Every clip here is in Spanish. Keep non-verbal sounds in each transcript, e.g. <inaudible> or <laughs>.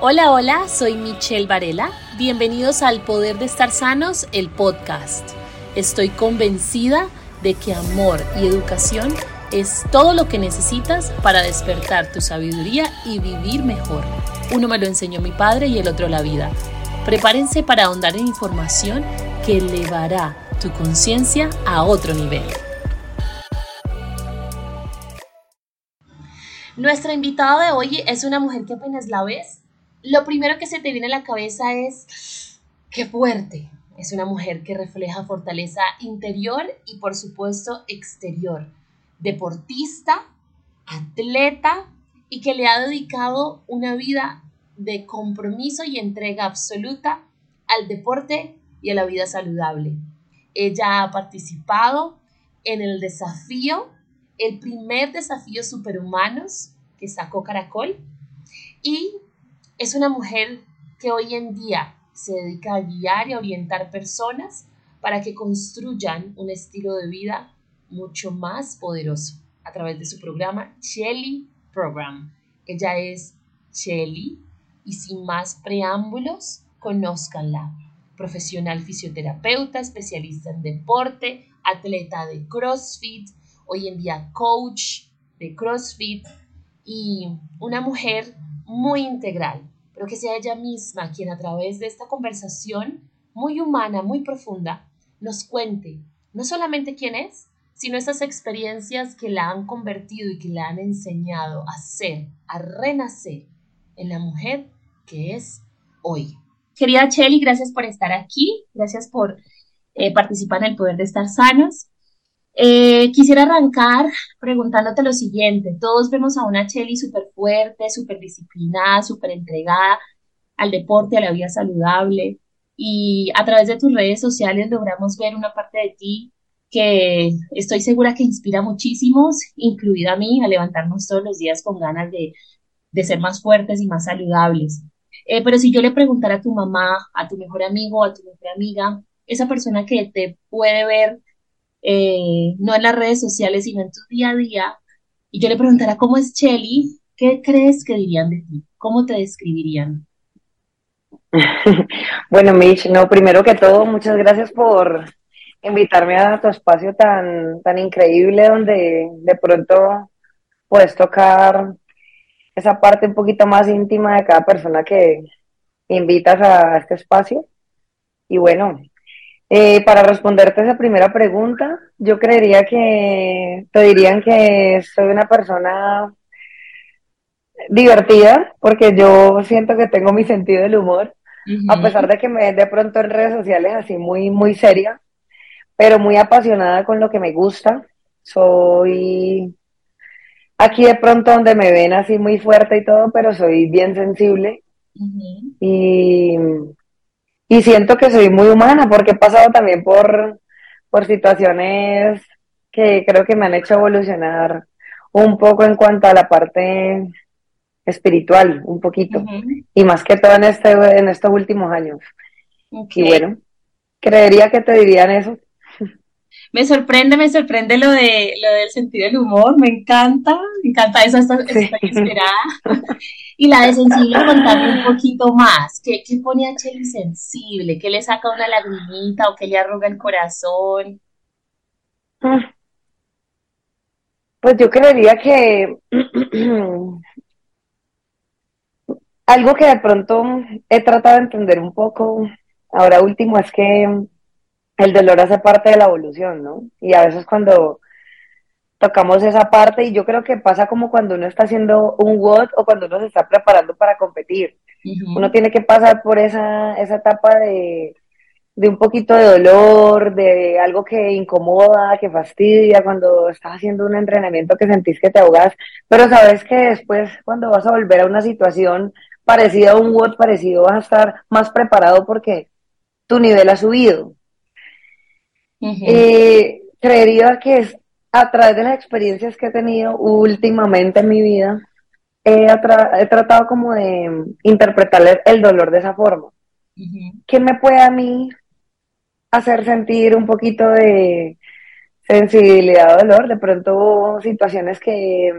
Hola, hola, soy Michelle Varela. Bienvenidos al Poder de Estar Sanos, el podcast. Estoy convencida de que amor y educación es todo lo que necesitas para despertar tu sabiduría y vivir mejor. Uno me lo enseñó mi padre y el otro la vida. Prepárense para ahondar en información que elevará tu conciencia a otro nivel. Nuestra invitada de hoy es una mujer que apenas la ves, lo primero que se te viene a la cabeza es, qué fuerte. Es una mujer que refleja fortaleza interior y por supuesto exterior. Deportista, atleta y que le ha dedicado una vida de compromiso y entrega absoluta al deporte y a la vida saludable. Ella ha participado en el desafío, el primer desafío superhumanos que sacó Caracol y es una mujer que hoy en día se dedica a guiar y orientar personas para que construyan un estilo de vida mucho más poderoso a través de su programa Shelly Program. Ella es Shelly y sin más preámbulos, conózcanla. Profesional fisioterapeuta, especialista en deporte, atleta de CrossFit, hoy en día coach de CrossFit y una mujer muy integral, pero que sea ella misma quien a través de esta conversación muy humana, muy profunda, nos cuente no solamente quién es, sino esas experiencias que la han convertido y que la han enseñado a ser, a renacer en la mujer que es hoy. Querida Chelly, gracias por estar aquí, gracias por eh, participar en el poder de estar sanos. Eh, quisiera arrancar preguntándote lo siguiente. Todos vemos a una Chelly súper fuerte, súper disciplinada, súper entregada al deporte, a la vida saludable. Y a través de tus redes sociales logramos ver una parte de ti que estoy segura que inspira muchísimos, incluida a mí, a levantarnos todos los días con ganas de, de ser más fuertes y más saludables. Eh, pero si yo le preguntara a tu mamá, a tu mejor amigo, a tu mejor amiga, esa persona que te puede ver eh, no en las redes sociales, sino en tu día a día, y yo le preguntara cómo es Chelly, ¿qué crees que dirían de ti? ¿Cómo te describirían? <laughs> bueno, Mitch, no, primero que todo, muchas gracias por invitarme a tu espacio tan, tan increíble donde de pronto puedes tocar esa parte un poquito más íntima de cada persona que invitas a este espacio. Y bueno, eh, para responderte esa primera pregunta, yo creería que te dirían que soy una persona divertida, porque yo siento que tengo mi sentido del humor, a pesar de que me ven de pronto en redes sociales así muy, muy seria, pero muy apasionada con lo que me gusta. Soy aquí de pronto donde me ven así muy fuerte y todo, pero soy bien sensible. Y y siento que soy muy humana porque he pasado también por, por situaciones que creo que me han hecho evolucionar un poco en cuanto a la parte espiritual, un poquito, y más que todo en, este, en estos últimos años. Y bueno, creería que te dirían eso. Me sorprende, me sorprende lo de lo del sentido del humor, me encanta, me encanta eso, estoy, esperada. y la de sensible, contarme un poquito más. ¿Qué, qué pone a Chely sensible? ¿Qué le saca una lagrimita o qué le arruga el corazón? Ah. Pues yo creería que <clears throat> algo que de pronto he tratado de entender un poco ahora último es que el dolor hace parte de la evolución, ¿no? Y a veces cuando tocamos esa parte, y yo creo que pasa como cuando uno está haciendo un WOD o cuando uno se está preparando para competir. Uno tiene que pasar por esa, esa etapa de, de un poquito de dolor, de algo que incomoda, que fastidia, cuando estás haciendo un entrenamiento que sentís que te ahogas, pero sabes que después cuando vas a volver a una situación parecida a un WOD parecido, vas a estar más preparado porque tu nivel ha subido. Eh, creería que es a través de las experiencias que he tenido últimamente en mi vida, he, tratado como de interpretar el dolor de esa forma. ¿Qué me puede a mí hacer sentir un poquito de sensibilidad o dolor? De pronto situaciones que,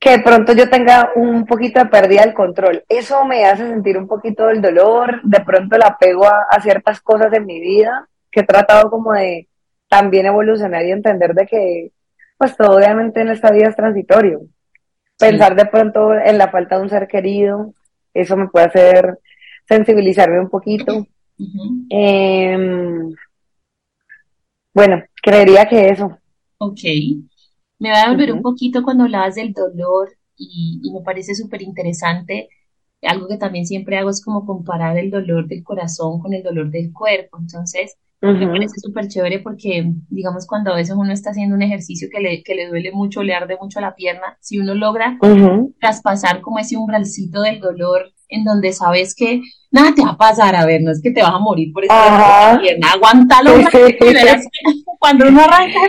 que de pronto yo tenga un poquito de pérdida del control. Eso me hace sentir un poquito el dolor, de pronto el apego a, a ciertas cosas de mi vida, que he tratado como de también evolucionar y entender de que, pues todo obviamente en esta vida es transitorio. Pensar de pronto en la falta de un ser querido, eso me puede hacer sensibilizarme un poquito. Em, bueno, creería que eso. Ok. Me va a volver un poquito cuando hablabas del dolor y, y me parece súper interesante. Algo que también siempre hago es como comparar el dolor del corazón con el dolor del cuerpo. Entonces, me parece súper chévere porque, digamos, cuando a veces uno está haciendo un ejercicio que le, que le duele mucho, le arde mucho la pierna, si uno logra traspasar como ese umbralcito del dolor en donde sabes que nada te va a pasar, a ver, no es que te vas a morir por esa pierna, aguántalo, <laughs> cuando uno arranca,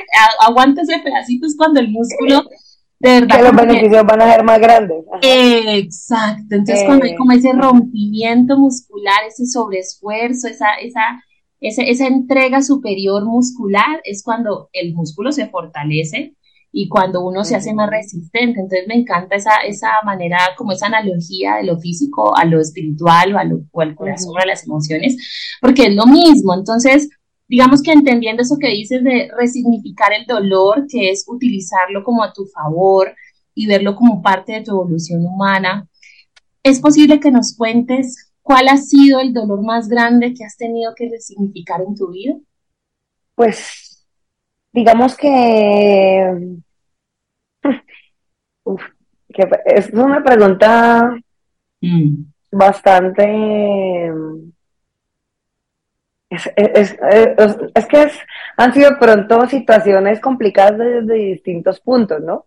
aguanta ese pedacito es cuando el músculo de verdad. Que los beneficios van a ser más grandes. Exacto, entonces cuando hay como ese rompimiento muscular, ese sobreesfuerzo, esa, esa esa entrega superior muscular es cuando el músculo se fortalece y cuando uno se hace más resistente. Entonces me encanta esa, esa manera, como esa analogía de lo físico a lo espiritual o, a lo, al corazón, a las emociones, porque es lo mismo. Entonces, digamos que entendiendo eso que dices de resignificar el dolor, que es utilizarlo como a tu favor y verlo como parte de tu evolución humana, es posible que nos cuentes ¿Cuál ha sido el dolor más grande que has tenido que resignificar en tu vida? Pues, digamos que, es una pregunta mm. bastante... Es, que han sido pronto situaciones complicadas desde distintos puntos, ¿no?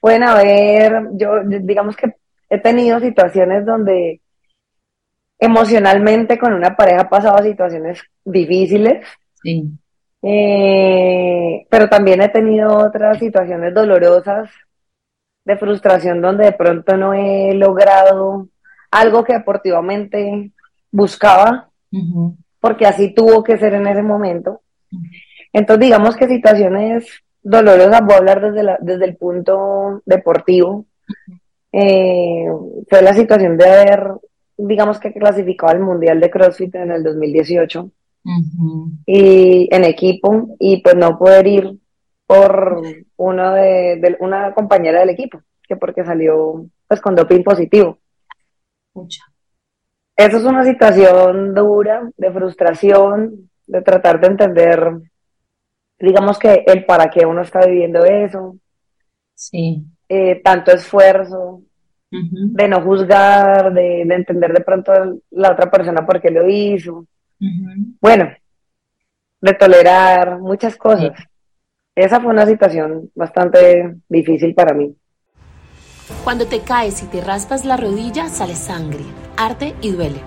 Pueden haber, yo digamos que he tenido situaciones donde emocionalmente con una pareja ha pasado situaciones difíciles. Sí. Eh, pero también he tenido otras situaciones dolorosas de frustración donde de pronto no he logrado algo que deportivamente buscaba, porque así tuvo que ser en ese momento. Entonces, digamos que situaciones dolorosas, voy a hablar desde, desde el punto deportivo. Eh, fue la situación de haber digamos que clasificó al Mundial de CrossFit en el 2018 y en equipo y pues no poder ir por uno de, una compañera del equipo que porque salió pues con doping positivo. Mucha. Eso es una situación dura de frustración, de tratar de entender, digamos que el para qué uno está viviendo eso. Sí. Eh, tanto esfuerzo, de no juzgar, de, entender de pronto la otra persona por qué lo hizo. Bueno, de tolerar muchas cosas. Esa fue una situación bastante difícil para mí. Cuando te caes y te raspas la rodilla, sale sangre, arde y duele.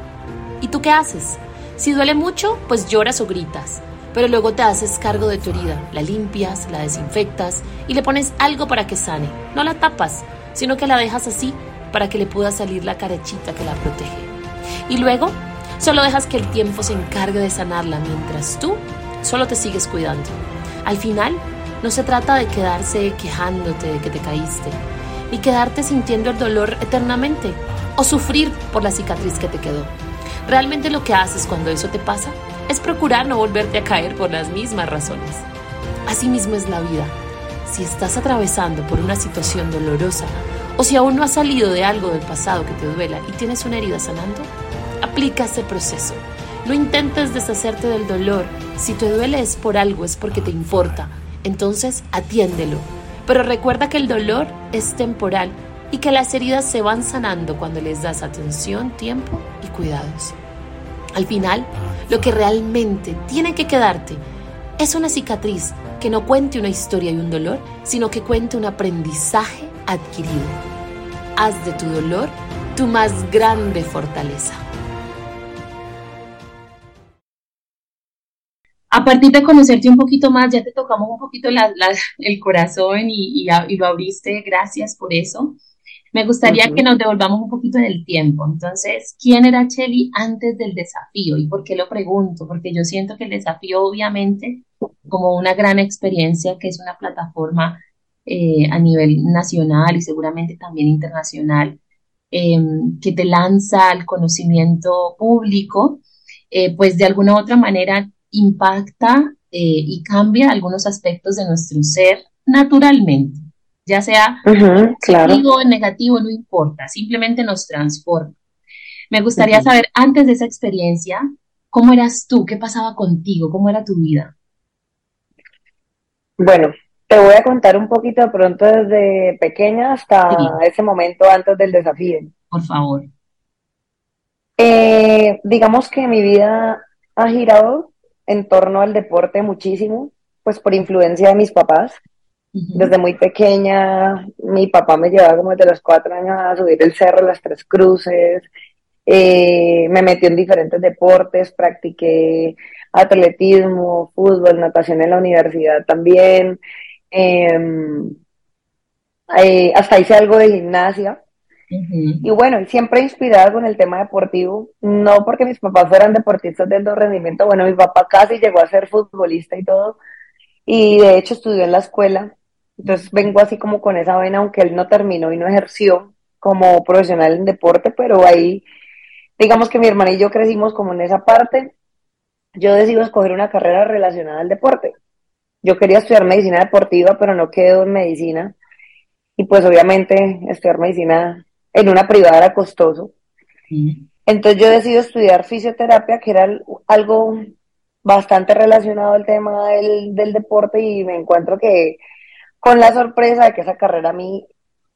¿Y tú qué haces? Si duele mucho, pues lloras o gritas, pero luego te haces cargo de tu herida, la limpias, la desinfectas y le pones algo para que sane. No la tapas, sino que la dejas así para que le pueda salir la carechita que la protege. Y luego, solo dejas que el tiempo se encargue de sanarla mientras tú solo te sigues cuidando. Al final, no se trata de quedarse quejándote de que te caíste, ni quedarte sintiendo el dolor eternamente o sufrir por la cicatriz que te quedó. Realmente lo que haces cuando eso te pasa es procurar no volverte a caer por las mismas razones. Así mismo es la vida. Si estás atravesando por una situación dolorosa, o si aún no has salido de algo del pasado que te duela y tienes una herida sanando, aplica ese proceso. No intentes deshacerte del dolor. Si te duele es por algo, es porque te importa. Entonces atiéndelo. Pero recuerda que el dolor es temporal y que las heridas se van sanando cuando les das atención, tiempo y cuidados. Al final, lo que realmente tiene que quedarte es una cicatriz que no cuente una historia y un dolor, sino que cuente un aprendizaje adquirido. Haz de tu dolor tu más grande fortaleza. A partir de conocerte un poquito más, ya te tocamos un poquito el corazón y, lo abriste. Gracias por eso. Me gustaría que nos devolvamos un poquito en el tiempo. Entonces, ¿quién era Chelly antes del desafío? ¿Y por qué lo pregunto? Porque yo siento que el desafío, obviamente, como una gran experiencia, que es una plataforma eh, a nivel nacional y seguramente también internacional, em, que te lanza al conocimiento público, eh, pues de alguna u otra manera impacta y cambia algunos aspectos de nuestro ser naturalmente, ya sea positivo o negativo, no importa, simplemente nos transforma. Me gustaría saber, antes de esa experiencia, ¿cómo eras tú? ¿Qué pasaba contigo? ¿Cómo era tu vida? Bueno, te voy a contar un poquito de pronto desde pequeña hasta ese momento antes del desafío. Por favor. Eh, digamos que mi vida ha girado en torno al deporte muchísimo, pues por influencia de mis papás. Desde muy pequeña, mi papá me llevaba como desde los cuatro años a subir el cerro, las tres cruces, eh, me metí en diferentes deportes, practiqué atletismo, fútbol, natación en la universidad también. Em, eh, hasta hice algo de gimnasia. Y bueno, siempre inspirada con el tema deportivo, no porque mis papás fueran deportistas de alto rendimiento, bueno, mi papá casi llegó a ser futbolista y todo, y de hecho estudió en la escuela, entonces vengo así como con esa vena, aunque él no terminó y no ejerció como profesional en deporte, pero ahí digamos que mi hermana y yo crecimos como en esa parte, yo decido escoger una carrera relacionada al deporte. Yo quería estudiar medicina deportiva, pero no quedo en medicina. Y pues obviamente estudiar medicina en una privada era costoso. Entonces yo decido estudiar fisioterapia, que era algo bastante relacionado al tema del, del deporte y me encuentro que con la sorpresa de que esa carrera a mí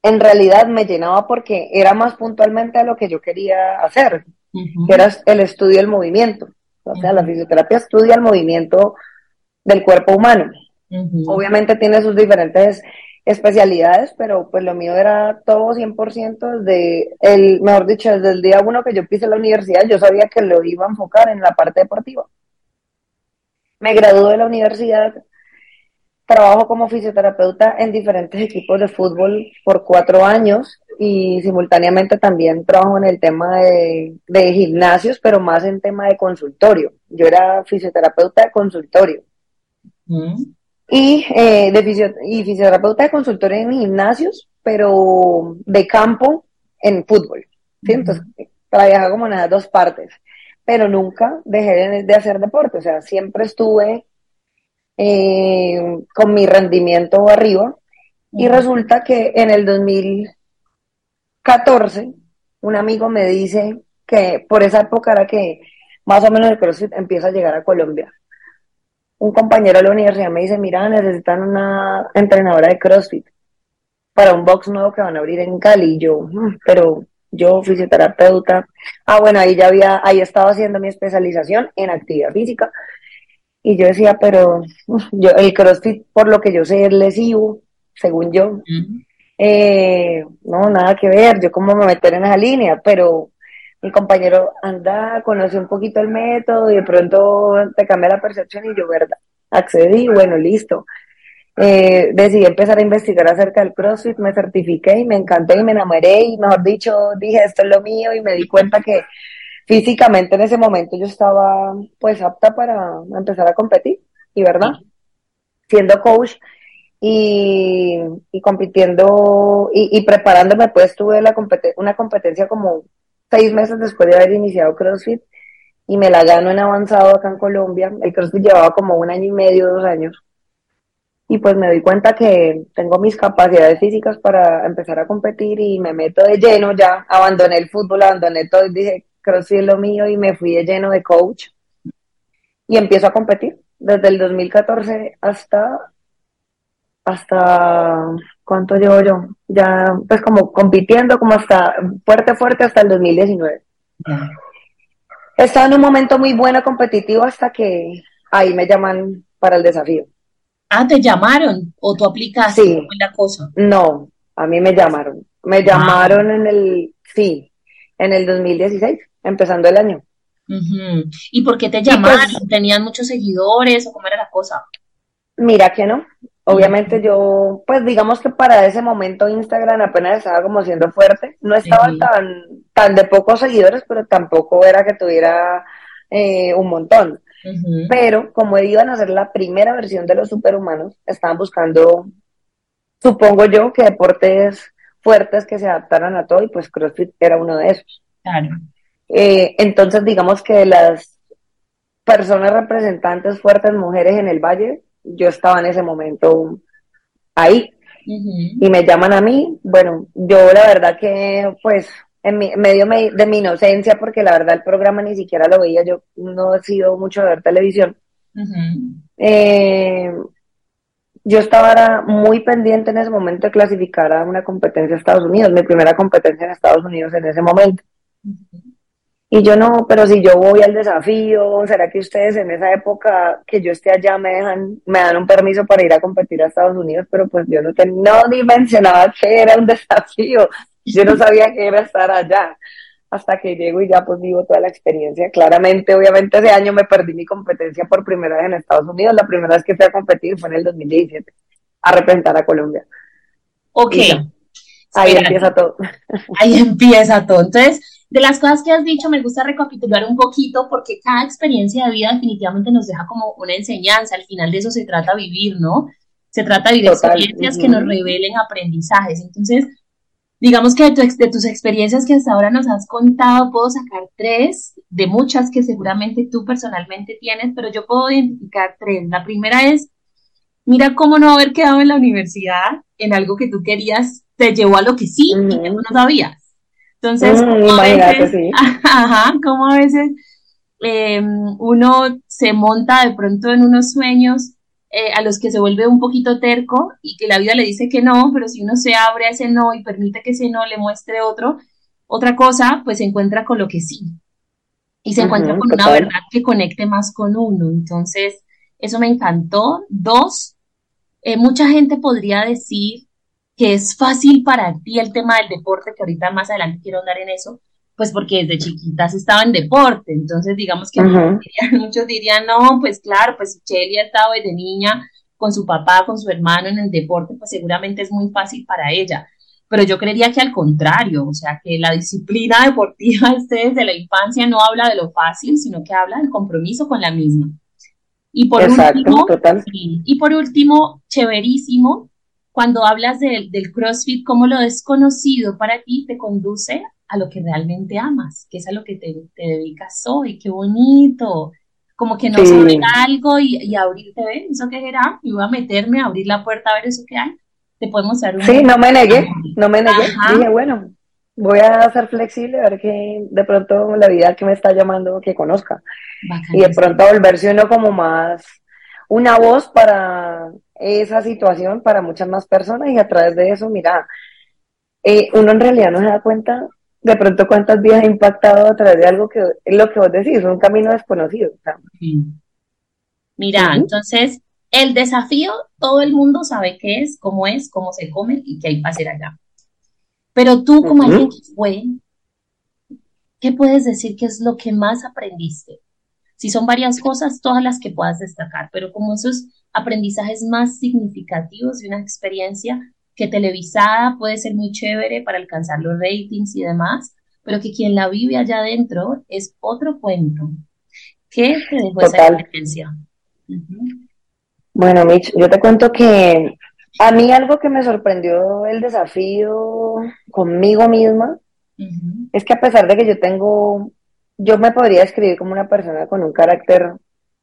en realidad me llenaba porque era más puntualmente a lo que yo quería hacer, que era el estudio del movimiento. O sea, la fisioterapia estudia el movimiento del cuerpo humano. Obviamente tiene sus diferentes especialidades, pero pues lo mío era todo 100% desde el, mejor dicho, desde el día uno que yo pise la universidad, yo sabía que lo iba a enfocar en la parte deportiva. Me gradué de la universidad, Trabajo como fisioterapeuta en diferentes equipos de fútbol por cuatro años y simultáneamente también trabajo en el tema de, gimnasios, pero más en tema de consultorio. Yo era fisioterapeuta de consultorio. Mm. Y, eh, de y fisioterapeuta de consultorio en gimnasios, pero de campo en fútbol. ¿sí? Entonces, trabajaba como en las dos partes, pero nunca dejé de hacer deporte. O sea, siempre estuve eh, con mi rendimiento arriba. Y resulta que en el 2014, un amigo me dice que por esa época era que más o menos el CrossFit empieza a llegar a Colombia. Un compañero de la universidad me dice, mira, necesitan una entrenadora de CrossFit para un box nuevo que van a abrir en Cali. Y yo, mm, pero yo fisioterapeuta. Ah, bueno, ahí ya había, ahí estaba haciendo mi especialización en actividad física y yo decía, pero yo, el CrossFit, por lo que yo sé, es lesivo, según yo. Eh, no, nada que ver, yo como me meter en esa línea, pero mi compañero anda, conoce un poquito el método y de pronto te cambia la percepción y yo, ¿verdad? Accedí, bueno, listo. Eh, decidí empezar a investigar acerca del CrossFit, me certifiqué y me encanté y me enamoré y mejor dicho, dije, esto es lo mío y me di cuenta que físicamente en ese momento yo estaba pues apta para empezar a competir, y verdad, siendo coach y, compitiendo y, preparándome, pues tuve la una competencia como seis meses después de haber iniciado CrossFit y me la gano en avanzado acá en Colombia. El CrossFit llevaba como un año y medio, dos años. Y pues me doy cuenta que tengo mis capacidades físicas para empezar a competir y me meto de lleno ya. Abandoné el fútbol, abandoné todo y dije, CrossFit es lo mío y me fui de lleno de coach y empiezo a competir desde el 2014 hasta hasta cuánto llevo yo ya pues como compitiendo como hasta fuerte fuerte hasta el 2019 estaba en un momento muy bueno competitivo hasta que ahí me llaman para el desafío. Ah te llamaron o tú aplicaste sí. La cosa no a mí me llamaron. Me llamaron en el sí en el 2016 empezando el año. ¿Y por qué te pues, llamaron? ¿Tenían muchos seguidores o cómo era la cosa? Mira que no. Obviamente yo, pues digamos que para ese momento Instagram apenas estaba como siendo fuerte. No estaba tan, tan de pocos seguidores, pero tampoco era que tuviera eh, un montón. Pero como iban a ser la primera versión de los superhumanos, estaban buscando supongo yo que deportes fuertes que se adaptaran a todo y pues CrossFit era uno de esos. Claro. Eh, entonces, digamos que las personas representantes fuertes, mujeres en el valle, yo estaba en ese momento ahí. Y me llaman a mí, bueno, yo la verdad que pues en medio de mi inocencia, porque la verdad el programa ni siquiera lo veía, yo no he sido mucho de ver televisión. eh, yo estaba muy pendiente en ese momento de clasificar a una competencia a Estados Unidos, mi primera competencia en Estados Unidos en ese momento. Y yo no, pero si yo voy al desafío, ¿será que ustedes en esa época que yo esté allá me dejan, me dan un permiso para ir a competir a Estados Unidos? Pero pues yo no, no dimensionaba que era un <laughs> desafío, yo no sabía que era estar allá. Hasta que llego y ya pues vivo toda la experiencia. Claramente, obviamente ese año me perdí mi competencia por primera vez en Estados Unidos. La primera vez que fui a competir fue en el 2017, a representar a Colombia. Ok. Ahí empieza todo. Ahí empieza todo. Entonces, de las cosas que has dicho, me gusta recapitular un poquito porque cada experiencia de vida definitivamente nos deja como una enseñanza. Al final de eso se trata vivir, ¿no? Se trata de vivir experiencias que nos revelen aprendizajes. Entonces, digamos que de, tus experiencias que hasta ahora nos has contado, puedo sacar tres de muchas que seguramente tú personalmente tienes, pero yo puedo identificar tres. La primera es, mira cómo no haber quedado en la universidad en algo que tú querías, te llevó a lo que sí y que tú no sabías. Entonces, mm, como, a veces, <laughs> ajá, como a veces em, uno se monta de pronto en unos sueños eh, a los que se vuelve un poquito terco y que la vida le dice que no, pero si uno se abre a ese no y permite que ese no le muestre otro, otra cosa, pues se encuentra con lo que sí. Y se encuentra con una verdad que conecte más con uno. Entonces, eso me encantó. Dos, eh, mucha gente podría decir que es fácil para ti el tema del deporte, que ahorita más adelante quiero andar en eso, pues porque desde chiquitas estaba en deporte, entonces digamos que <laughs> muchos, dirían, no, pues claro, pues si Chely ha estado desde niña con su papá, con su hermano en el deporte, pues seguramente es muy fácil para ella. Pero yo creería que al contrario, o sea, que la disciplina <laughs> deportiva desde la infancia no habla de lo fácil, sino que habla del compromiso con la misma. Y por último, y por último, chéverísimo, cuando hablas del CrossFit, cómo lo desconocido para ti te conduce a lo que realmente amas, que es a lo que te, dedicas hoy, qué bonito. Como que no sí. algo y, y abrirte, ¿ves? ¿Eso qué era? Y voy a meterme, a abrir la puerta a ver eso que hay. Te podemos dar un... Sí, no me negué, no me negué. Dije, bueno, voy a ser flexible, a ver que de pronto la vida que me está llamando que conozca. y de pronto volverse uno como más una voz para esa situación para muchas más personas y a través de eso, mira, eh, uno en realidad no se da cuenta de pronto cuántas vidas ha impactado a través de algo que es lo que vos decís, un camino desconocido. Mira, entonces el desafío, todo el mundo sabe qué es, cómo es, cómo se come y qué hay para hacer allá. Pero tú, como alguien que fue, ¿qué puedes decir que es lo que más aprendiste? Si son varias cosas, todas las que puedas destacar, pero como esos aprendizajes más significativos de una experiencia que televisada puede ser muy chévere para alcanzar los ratings y demás, pero que quien la vive allá adentro es otro cuento. ¿Qué te dejó esa experiencia? Bueno, Mitch, yo te cuento que a mí algo que me sorprendió el desafío conmigo misma es que a pesar de que yo tengo yo me podría describir como una persona con un carácter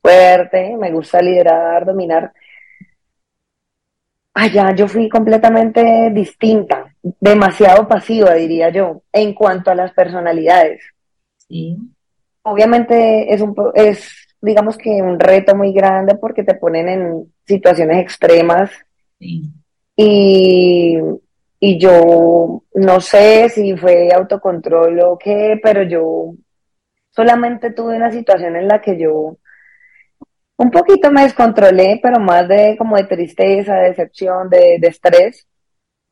fuerte, me gusta liderar, dominar. Allá yo fui completamente distinta, demasiado pasiva, diría yo, en cuanto a las personalidades. Sí. Obviamente es un es digamos que un reto muy grande porque te ponen en situaciones extremas. Sí. Y, y yo no sé si fue autocontrol o qué, pero yo solamente tuve una situación en la que yo un poquito me descontrolé, pero más de como de tristeza, de decepción, de, estrés.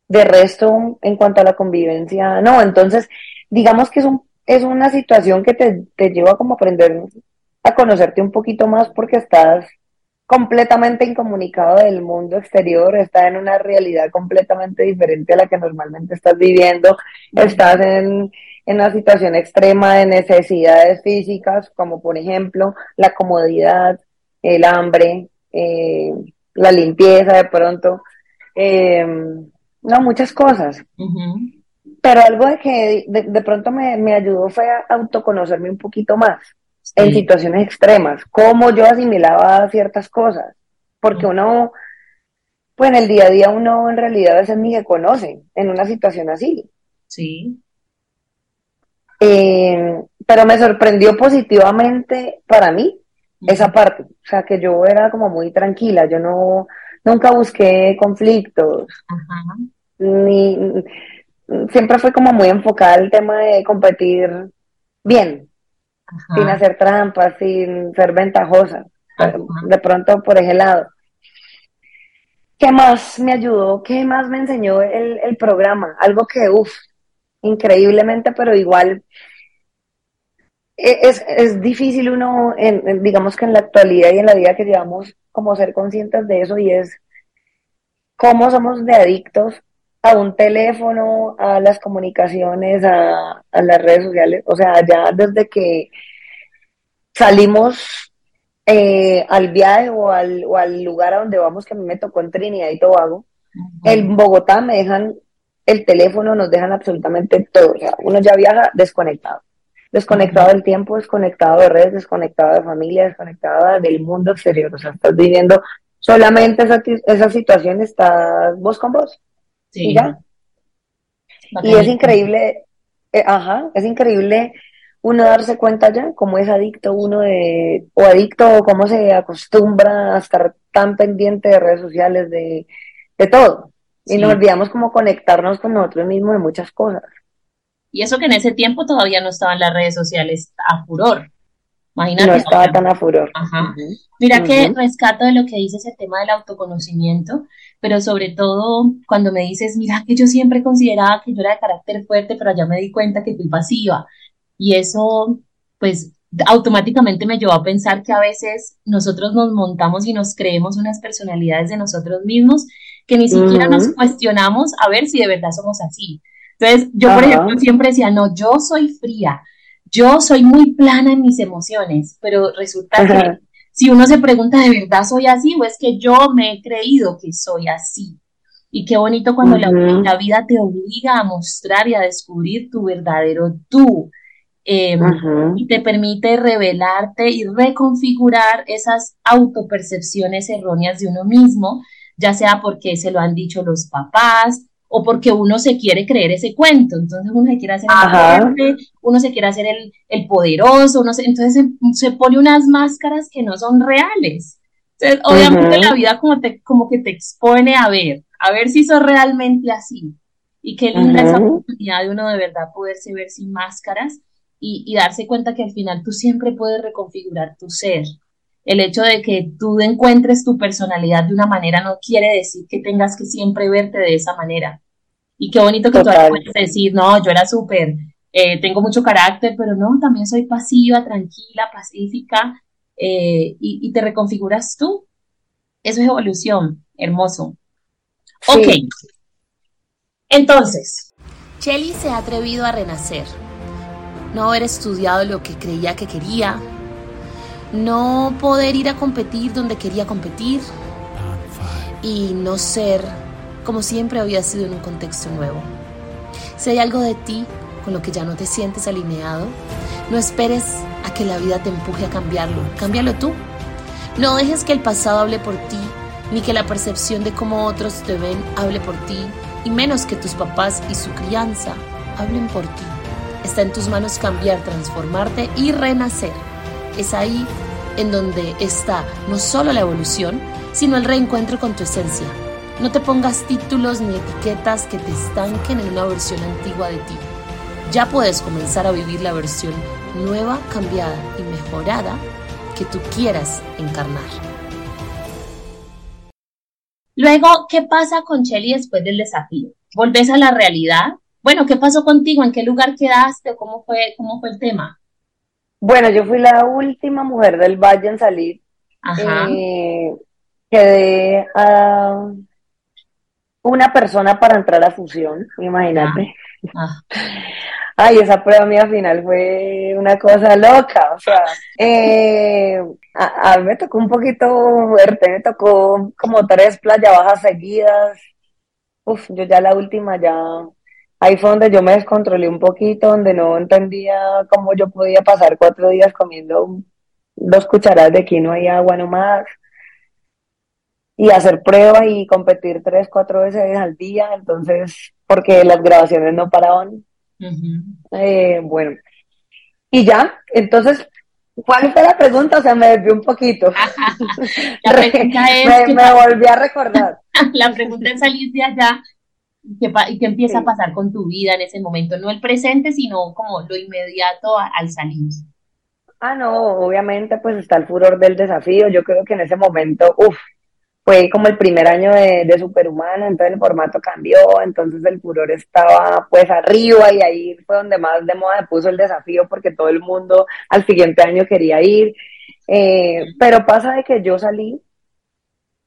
De resto, en cuanto a la convivencia, no, entonces, digamos que es, un, es una situación que te, te lleva como a aprender a conocerte un poquito más porque estás completamente incomunicado del mundo exterior, estás en una realidad completamente diferente a la que normalmente estás viviendo, estás en, en una situación extrema de necesidades físicas, como por ejemplo la comodidad, el hambre, eh, la limpieza de pronto. em, no, muchas cosas. Pero algo de que de, pronto me, me, ayudó fue a autoconocerme un poquito más en situaciones extremas, cómo yo asimilaba ciertas cosas, porque uno, pues en el día a día uno en realidad a veces ni se conoce en una situación así. Sí. Eh, pero me sorprendió positivamente para mí esa parte, o sea que yo era como muy tranquila, yo no, nunca busqué conflictos, ni siempre fue como muy enfocada el tema de competir bien, sin hacer trampas, sin ser ventajosa, de pronto por ese lado. ¿Qué más me ayudó? ¿Qué más me enseñó el, programa? Algo que, uff, increíblemente, pero igual e, es, difícil uno, digamos que en la actualidad y en la vida que llevamos, como ser conscientes de eso y es cómo somos de adictos a un teléfono, a las comunicaciones, a, las redes sociales. O sea, ya desde que salimos eh, al viaje o al, o al lugar a donde vamos, que a mí me tocó en Trinidad y Tobago, en Bogotá me dejan el teléfono, nos dejan absolutamente todo. O sea, uno ya viaja desconectado. Desconectado del tiempo, desconectado de redes, desconectado de familia, desconectado del mundo exterior. O sea, estás viviendo solamente esa, esa situación, estás vos con vos. Y ya. Y es increíble, eh, ajá, es increíble uno darse cuenta ya cómo es adicto uno de, o adicto, o cómo se acostumbra a estar tan pendiente de redes sociales, de, de todo. Y nos olvidamos cómo conectarnos con nosotros mismos de muchas cosas. Y eso que en ese tiempo todavía no estaban las redes sociales a furor. Imagínate. No estaba tan a furor. Ajá. Mira que rescato de lo que dices el tema del autoconocimiento, pero sobre todo cuando me dices, mira que yo siempre consideraba que yo era de carácter fuerte, pero ya me di cuenta que fui pasiva. Y eso, pues, automáticamente me llevó a pensar que a veces nosotros nos montamos y nos creemos unas personalidades de nosotros mismos que ni siquiera nos cuestionamos a ver si de verdad somos así. Entonces, yo, por ejemplo, siempre decía, no, yo soy fría, yo soy muy plana en mis emociones, pero resulta que si uno se pregunta, ¿de verdad soy así o es que yo me he creído que soy así? Y qué bonito cuando la, vida te obliga a mostrar y a descubrir tu verdadero tú. Em, y te permite revelarte y reconfigurar esas autopercepciones erróneas de uno mismo, ya sea porque se lo han dicho los papás, o porque uno se quiere creer ese cuento. Entonces uno se quiere hacer el fuerte, uno se quiere hacer el, poderoso, uno entonces se, pone unas máscaras que no son reales. Entonces, obviamente la vida como, te, como que te expone a ver, a ver si sos realmente así. Y qué linda esa oportunidad de uno de verdad poderse ver sin máscaras y, y darse cuenta que al final tú siempre puedes reconfigurar tu ser. El hecho de que tú encuentres tu personalidad de una manera no quiere decir que tengas que siempre verte de esa manera. Y qué bonito que tú puedes decir, no, yo era súper, eh, tengo mucho carácter, pero no, también soy pasiva, tranquila, pacífica, eh, y, te reconfiguras tú. Eso es evolución, hermoso. Ok. Entonces, Shelly se ha atrevido a renacer, no haber estudiado lo que creía que quería, no poder ir a competir donde quería competir y no ser como siempre había sido en un contexto nuevo. Si hay algo de ti con lo que ya no te sientes alineado, no esperes a que la vida te empuje a cambiarlo, cámbialo tú. No dejes que el pasado hable por ti, ni que la percepción de cómo otros te ven hable por ti, y menos que tus papás y su crianza hablen por ti. Está en tus manos cambiar, transformarte y renacer. Es ahí en donde está no solo la evolución, sino el reencuentro con tu esencia, no te pongas títulos ni etiquetas que te estanquen en una versión antigua de ti. Ya puedes comenzar a vivir la versión nueva, cambiada y mejorada que tú quieras encarnar. Luego, ¿qué pasa con Shelly después del desafío? ¿Volves a la realidad? Bueno, ¿qué pasó contigo? ¿En qué lugar quedaste? ¿Cómo fue, cómo fue el tema? Bueno, yo fui la última mujer del Valle en salir. Ajá. Eh, quedé a una persona para entrar a fusión, imagínate. Ah, ah. <laughs> Ay, esa prueba mía final fue una cosa loca, o sea, eh, a, mí me tocó un poquito fuerte, me tocó como tres playas bajas seguidas, uf, yo ya la última ya, ahí fue donde yo me descontrolé un poquito, donde no entendía cómo yo podía pasar cuatro días comiendo dos cucharadas de quinoa y agua nomás y hacer pruebas y competir tres, cuatro veces al día, entonces, porque las grabaciones no paraban. Eh, bueno, y ya, entonces, ¿cuál fue la pregunta? O sea, me desvió un poquito. <laughs> La pregunta es me, me, volví a recordar. <laughs> la pregunta es salir de allá y qué, empieza a pasar con tu vida en ese momento, no el presente, sino como lo inmediato al salir. Ah, no, obviamente pues está el furor del desafío. Yo creo que en ese momento, uff, fue como el primer año de, de Superhumano, entonces el formato cambió, entonces el furor estaba pues arriba y ahí fue donde más de moda puso el desafío porque todo el mundo al siguiente año quería ir. Eh, pero pasa de que yo salí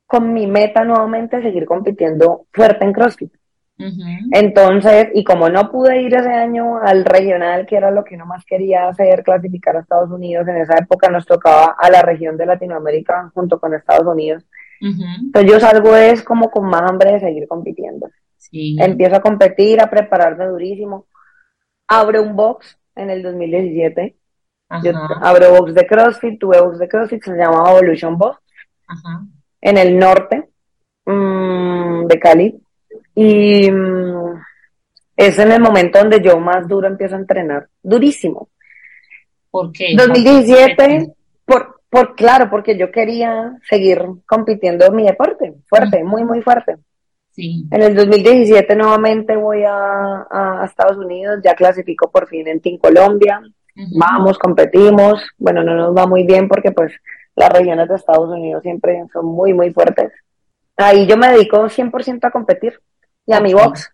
con mi meta nuevamente seguir compitiendo fuerte en CrossFit. Entonces, y como no pude ir ese año al regional, que era lo que no más quería hacer, clasificar a Estados Unidos, en esa época nos tocaba a la región de Latinoamérica junto con Estados Unidos. Entonces yo salgo es como con más hambre de seguir compitiendo. Empiezo a competir, a prepararme durísimo. Abro un box en el 2017. Yo abro box de CrossFit, tuve box de CrossFit, se llamaba Evolution Box. En el norte mm, de Cali. Y mm, es en el momento donde yo más duro empiezo a entrenar. Durísimo. ¿Por qué? 2017, por, por, claro, porque yo quería seguir compitiendo en mi deporte, fuerte, muy, muy fuerte. Sí. En el 2017 nuevamente voy a, a, Estados Unidos, ya clasifico por fin en Team Colombia, vamos, competimos, bueno, no nos va muy bien porque pues las regiones de Estados Unidos siempre son muy, muy fuertes. Ahí yo me dedico 100% a competir y a mi box.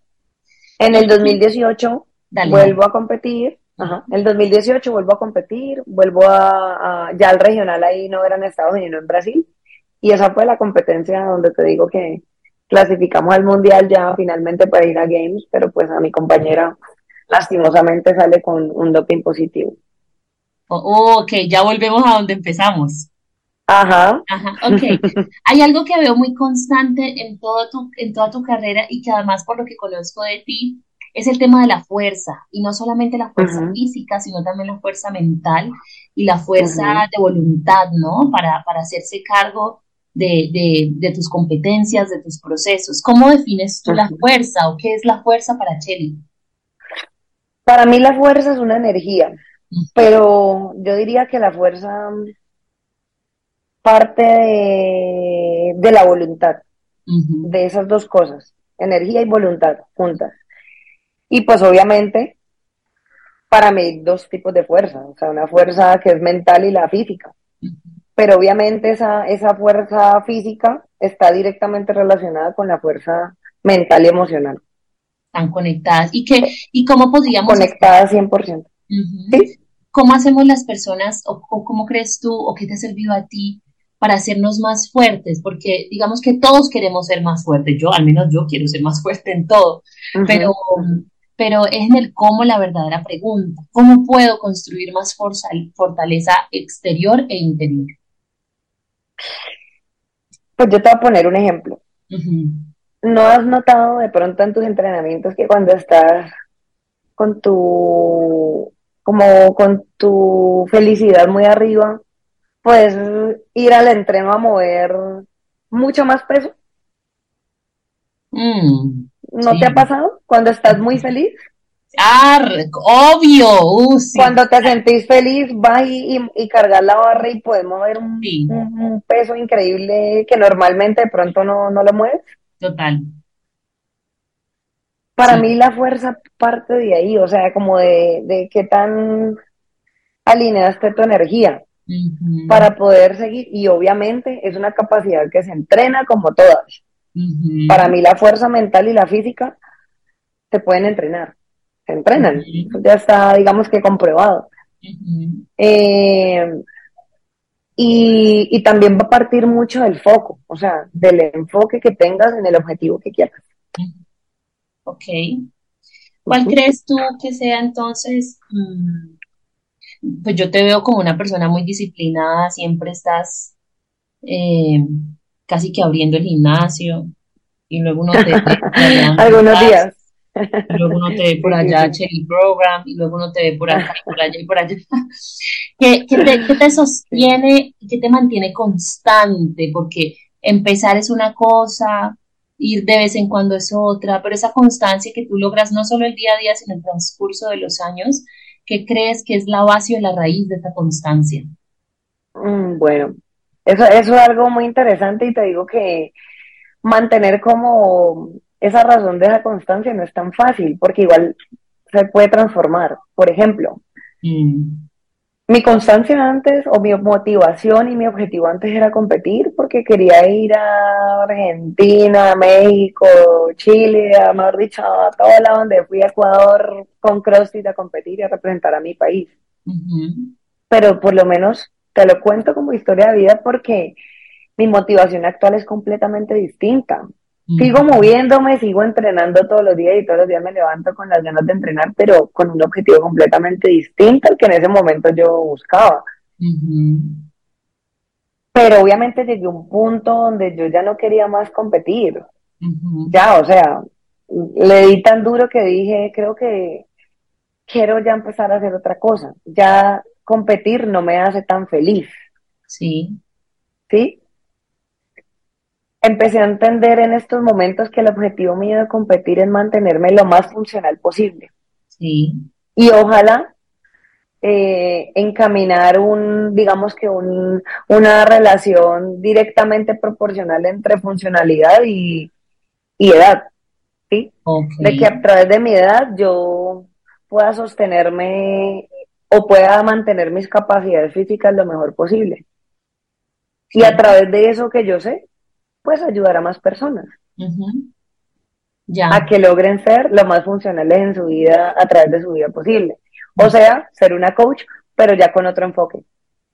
En el 2018 vuelvo a competir Ajá. El 2018 vuelvo a competir, vuelvo a, ya al regional ahí no era en Estados Unidos, en Brasil. Y esa fue la competencia donde te digo que clasificamos al mundial ya finalmente para ir a Games, pero pues a mi compañera lastimosamente sale con un doping positivo. Oh, ok, ya volvemos a donde empezamos. Ajá. Ajá, ok. Hay algo que veo muy constante en, todo tu, en toda tu carrera y que además por lo que conozco de ti, es el tema de la fuerza, y no solamente la fuerza física, sino también la fuerza mental y la fuerza de voluntad, ¿no? Para, para hacerse cargo de, de, tus competencias, de tus procesos. ¿Cómo defines tú la fuerza o qué es la fuerza para Chelly? Para mí la fuerza es una energía, pero yo diría que la fuerza parte de, de la voluntad, de esas dos cosas, energía y voluntad juntas. Y pues obviamente, para mí hay dos tipos de fuerza, o sea, una fuerza que es mental y la física. Pero obviamente esa, esa fuerza física está directamente relacionada con la fuerza mental y emocional. Están conectadas. ¿Y, qué, y cómo podríamos... Conectadas 100%. ¿Sí? ¿Cómo hacemos las personas o, cómo crees tú o qué te ha servido a ti para hacernos más fuertes? Porque digamos que todos queremos ser más fuertes. Yo, al menos yo quiero ser más <laughs> fuerte en todo. Pero pero es en el cómo la verdadera pregunta. ¿Cómo puedo construir más fortaleza exterior e interior? Pues yo te voy a poner un ejemplo. ¿No has notado de pronto en tus entrenamientos que cuando estás con tu, como con tu felicidad muy arriba, puedes ir al entreno a mover mucho más peso? Mm. ¿No te ha pasado cuando estás muy feliz? Ah, obvio. Uh, cuando te sentís feliz, vas y, y, cargas la barra y puedes mover un, peso increíble que normalmente de pronto no, no lo mueves. Total. Para mí la fuerza parte de ahí, o sea, como de, de qué tan alineaste tu energía para poder seguir. Y obviamente es una capacidad que se entrena como todas. Para mí la fuerza mental y la física se pueden entrenar, se entrenan, ya está, digamos que comprobado. Eh, y, también va a partir mucho del foco, o sea, del enfoque que tengas en el objetivo que quieras. Ok. ¿Cuál crees tú que sea entonces? Mm, pues yo te veo como una persona muy disciplinada, siempre estás eh, casi que abriendo el gimnasio. y luego uno te... <laughs> Algunos días. Y luego uno te ve por allá, <laughs> Cherry Program, y luego uno te ve por acá, y <laughs> por allá y por allá. ¿Qué, qué, te, qué te sostiene, qué te mantiene constante? Porque empezar es una cosa, ir de vez en cuando es otra, pero esa constancia que tú logras no solo el día a día, sino el transcurso de los años, ¿qué crees que es la base o la raíz de esa constancia? Mm, bueno, eso, eso es algo muy interesante y te digo que mantener como esa razón de esa constancia no es tan fácil, porque igual se puede transformar. Por ejemplo, mm. Mi constancia antes o mi motivación y mi objetivo antes era competir porque quería ir a Argentina, México, Chile, a, mejor dicho, a todo lado donde fui a Ecuador con CrossFit a competir y a representar a mi país. Pero por lo menos te lo cuento como historia de vida porque mi motivación actual es completamente distinta. Sigo moviéndome, sigo entrenando todos los días y todos los días me levanto con las ganas de entrenar, pero con un objetivo completamente distinto al que en ese momento yo buscaba. Pero obviamente llegué a un punto donde yo ya no quería más competir. Ya, o sea, le di tan duro que dije, creo que quiero ya empezar a hacer otra cosa. Ya competir no me hace tan feliz. Sí. ¿Sí? Empecé a entender en estos momentos que el objetivo mío de competir es mantenerme lo más funcional posible. Sí. Y ojalá eh, encaminar un, digamos que un, una relación directamente proporcional entre funcionalidad y, edad. ¿sí? De que a través de mi edad yo pueda sostenerme o pueda mantener mis capacidades físicas lo mejor posible. Y a través de eso que yo sé, pues ayudar a más personas. ya. A que logren ser lo más funcionales en su vida a través de su vida posible. O sea, ser una coach, pero ya con otro enfoque.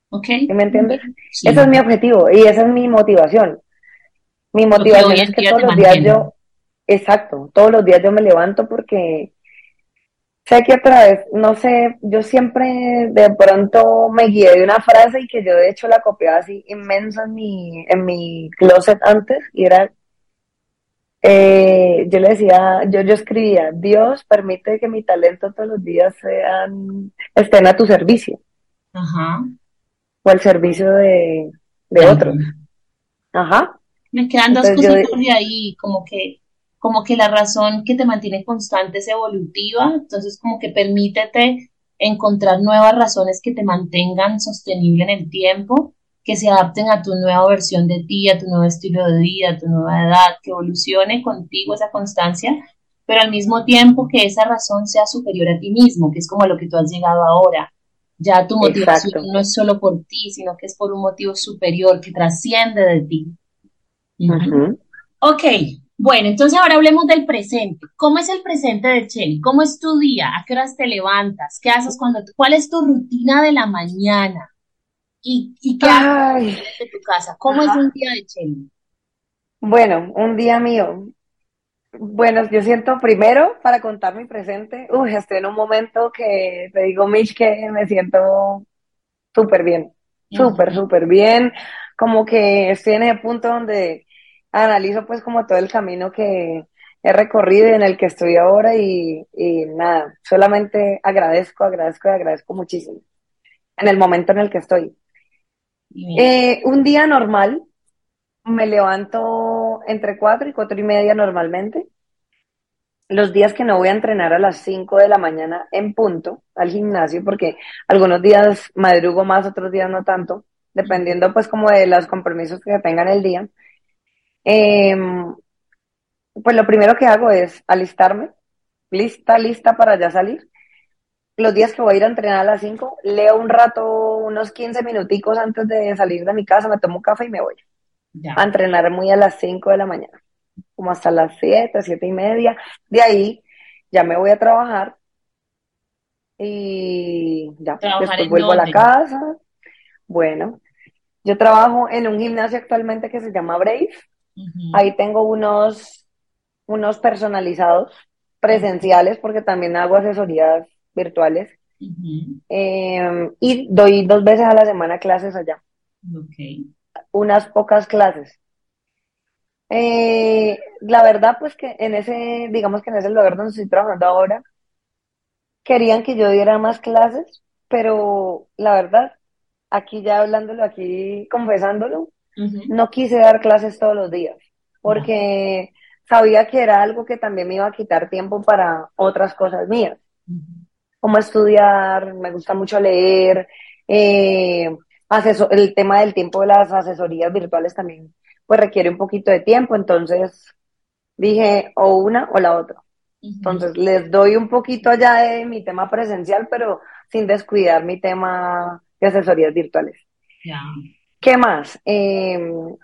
Okay. ¿Me entiendes? Ese es mi objetivo y esa es mi motivación. Mi motivación es que todos los días yo, exacto, todos los días yo me levanto porque sé que otra vez, no sé, yo siempre de pronto me guié de una frase y que yo de hecho la copiaba así inmensa en mi, en mi closet antes y era, eh, yo le decía, yo, yo escribía, Dios permite que mi talento todos los días sean, estén a tu servicio. Ajá. O al servicio de, otros. Ajá. Me quedan dos cosas de ahí, como que como que la razón que te mantiene constante es evolutiva, entonces como que permítete encontrar nuevas razones que te mantengan sostenible en el tiempo, que se adapten a tu nueva versión de ti, a tu nuevo estilo de vida, a tu nueva edad, que evolucione contigo esa constancia, pero al mismo tiempo que esa razón sea superior a ti mismo, que es como lo que tú has llegado ahora. Ya tu motivación no es solo por ti, sino que es por un motivo superior que trasciende de ti. Ok, bueno, entonces ahora hablemos del presente. ¿Cómo es el presente de Chelly? ¿Cómo es tu día? ¿A qué horas te levantas? ¿Qué haces cuando? ¿Cuál es tu rutina de la mañana? ¿Y, y qué haces en tu casa? ¿Cómo es un día de Chelly? Bueno, un día mío. Bueno, yo siento primero, para contar mi presente, uy, estoy en un momento que te digo, Mitch, que me siento súper bien, súper, súper bien, como que estoy en ese punto donde analizo pues como todo el camino que he recorrido y en el que estoy ahora y, nada, solamente agradezco, agradezco y agradezco muchísimo en el momento en el que estoy. Eh, un día normal, me levanto entre cuatro y cuatro y media normalmente. Los días que no voy a entrenar a las cinco de la mañana en punto al gimnasio, porque algunos días madrugo más, otros días no tanto, dependiendo pues como de los compromisos que tengan el día. Em, pues lo primero que hago es alistarme, lista, lista para ya salir. Los días que voy a ir a entrenar a las 5, leo un rato, unos 15 minuticos antes de salir de mi casa, me tomo un café y me voy a entrenar muy a las 5 de la mañana, como hasta las 7, 7 y media. De ahí ya me voy a trabajar y ya, después vuelvo a la casa. Bueno, yo trabajo en un gimnasio actualmente que se llama Brave. Ahí tengo unos, unos personalizados presenciales porque también hago asesorías virtuales. Em, y doy dos veces a la semana clases allá. Unas pocas clases. Eh, la verdad, pues que en ese, digamos que en ese lugar donde estoy trabajando ahora, querían que yo diera más clases, pero la verdad, aquí ya hablándolo, aquí confesándolo, no quise dar clases todos los días, porque sabía que era algo que también me iba a quitar tiempo para otras cosas mías, como estudiar, me gusta mucho leer, eh, el tema del tiempo de las asesorías virtuales también pues requiere un poquito de tiempo, entonces dije o una o la otra. Entonces les doy un poquito allá de mi tema presencial, pero sin descuidar mi tema de asesorías virtuales. ¿Qué más? Em,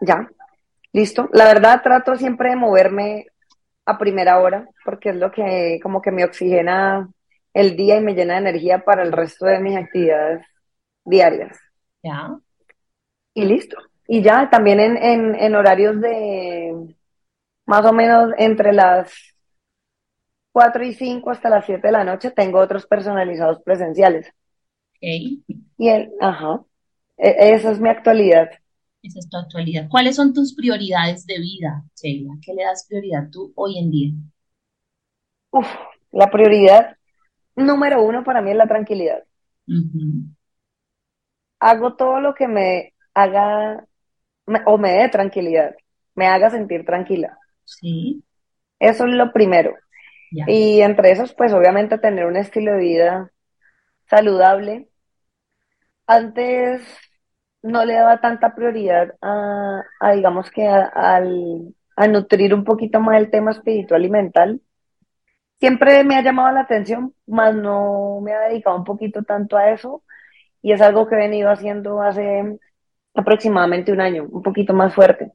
ya, listo. La verdad trato siempre de moverme a primera hora, porque es lo que como que me oxigena el día y me llena de energía para el resto de mis actividades diarias. Ya. Y listo. Y ya, también en, en, horarios de más o menos entre las 4 y 5 hasta las 7 de la noche tengo otros personalizados presenciales. Okay. Y el, ajá, e, esa es mi actualidad. Esa es tu actualidad. ¿Cuáles son tus prioridades de vida, Sheila? ¿Qué le das prioridad tú hoy en día? Uf, la prioridad número uno para mí es la tranquilidad. Hago todo lo que me haga o me dé tranquilidad, me haga sentir tranquila. Sí. Eso es lo primero. Y entre esos, pues obviamente tener un estilo de vida saludable. Antes no le daba tanta prioridad a, digamos que a, al, a nutrir un poquito más el tema espiritual y mental. Siempre me ha llamado la atención, más no me ha dedicado un poquito tanto a eso. Y es algo que he venido haciendo hace aproximadamente un año, un poquito más fuerte.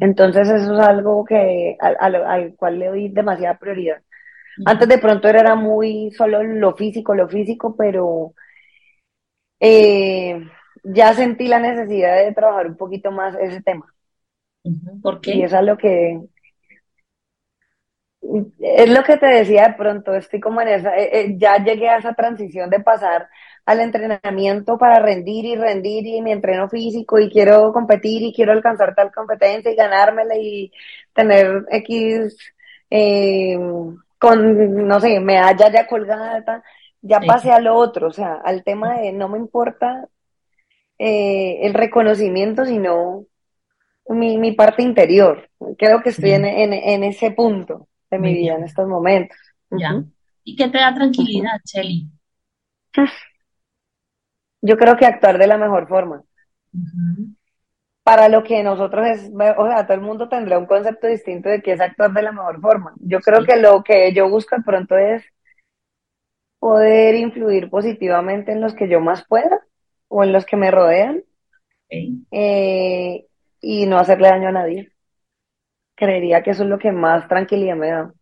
Entonces eso es algo que al, cual le doy demasiada prioridad. Antes de pronto era muy solo lo físico, lo físico, pero eh, ya sentí la necesidad de trabajar un poquito más ese tema. ¿Por qué? Y es lo que es lo que te decía de pronto, estoy como en esa, eh, eh, ya llegué a esa transición de pasar al entrenamiento para rendir y rendir y mi entreno físico y quiero competir y quiero alcanzar tal competencia y ganármela y tener X eh, con, no sé, medalla ya colgada, ya pasé a lo otro, o sea, al tema de no me importa eh, el reconocimiento, sino mi, mi parte interior. Creo que estoy en, en, ese punto de mi vida en estos momentos. Ya. ¿Y qué te da tranquilidad, Chelly? <sighs> yo creo que actuar de la mejor forma. Para lo que nosotros es, o sea, todo el mundo tendrá un concepto distinto de qué es actuar de la mejor forma. Yo creo que lo que yo busco de pronto es poder influir positivamente en los que yo más pueda o en los que me rodean eh, y no hacerle daño a nadie. Creería que eso es lo que más tranquilidad me da.